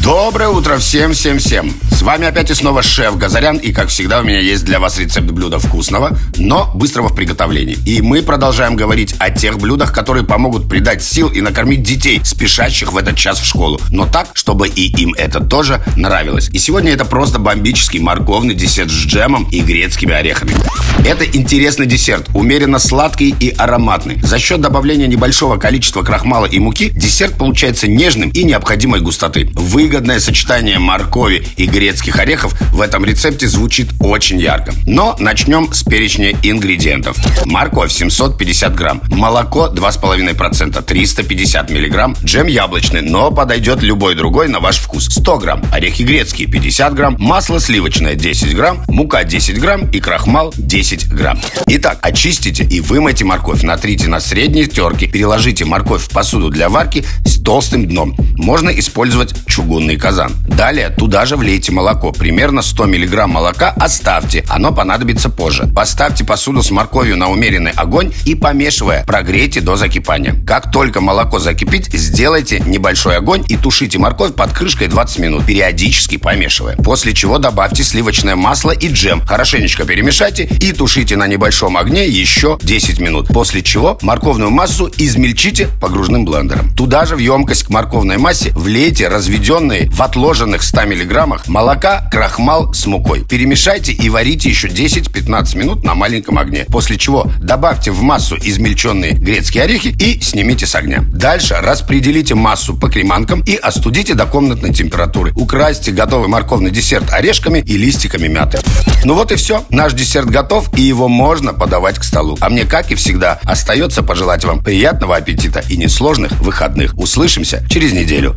Доброе утро всем, всем, всем. С вами опять и снова шеф Газарян, и как всегда у меня есть для вас рецепт блюда вкусного, но быстрого в приготовлении. И мы продолжаем говорить о тех блюдах, которые помогут придать сил и накормить детей, спешащих в этот час в школу, но так, чтобы и им это тоже нравилось. И сегодня это просто бомбический морковный десерт с джемом и грецкими орехами. Это интересный десерт, умеренно сладкий и ароматный. За счет добавления небольшого количества крахмала и муки десерт получается нежным и необходимой густоты. Выгодное сочетание моркови и грецких орехов в этом рецепте звучит очень ярко. Но начнем с перечня ингредиентов. Морковь 750 грамм, молоко 2,5%, 350 миллиграмм, джем яблочный, но подойдет любой другой на ваш вкус, 100 грамм, орехи грецкие 50 грамм, масло сливочное 10 грамм, мука 10 грамм и крахмал 10 10 грамм. Итак, очистите и вымойте морковь. Натрите на средней терке. Переложите морковь в посуду для варки с толстым дном. Можно использовать чугунный казан. Далее туда же влейте молоко. Примерно 100 мг молока оставьте. Оно понадобится позже. Поставьте посуду с морковью на умеренный огонь и помешивая, прогрейте до закипания. Как только молоко закипит, сделайте небольшой огонь и тушите морковь под крышкой 20 минут, периодически помешивая. После чего добавьте сливочное масло и джем. Хорошенечко перемешайте и тушите на небольшом огне еще 10 минут. После чего морковную массу измельчите погружным блендером. Туда же в емкость к морковной массе влейте разведенные в отложенных 100 миллиграммах молока, крахмал с мукой. Перемешайте и варите еще 10-15 минут на маленьком огне. После чего добавьте в массу измельченные грецкие орехи и снимите с огня. Дальше распределите массу по креманкам и остудите до комнатной температуры. Украсьте готовый морковный десерт орешками и листиками мяты. Ну вот и все. Наш десерт готов и его можно подавать к столу. А мне, как и всегда, остается пожелать вам приятного аппетита и несложных выходных. Услышимся через неделю.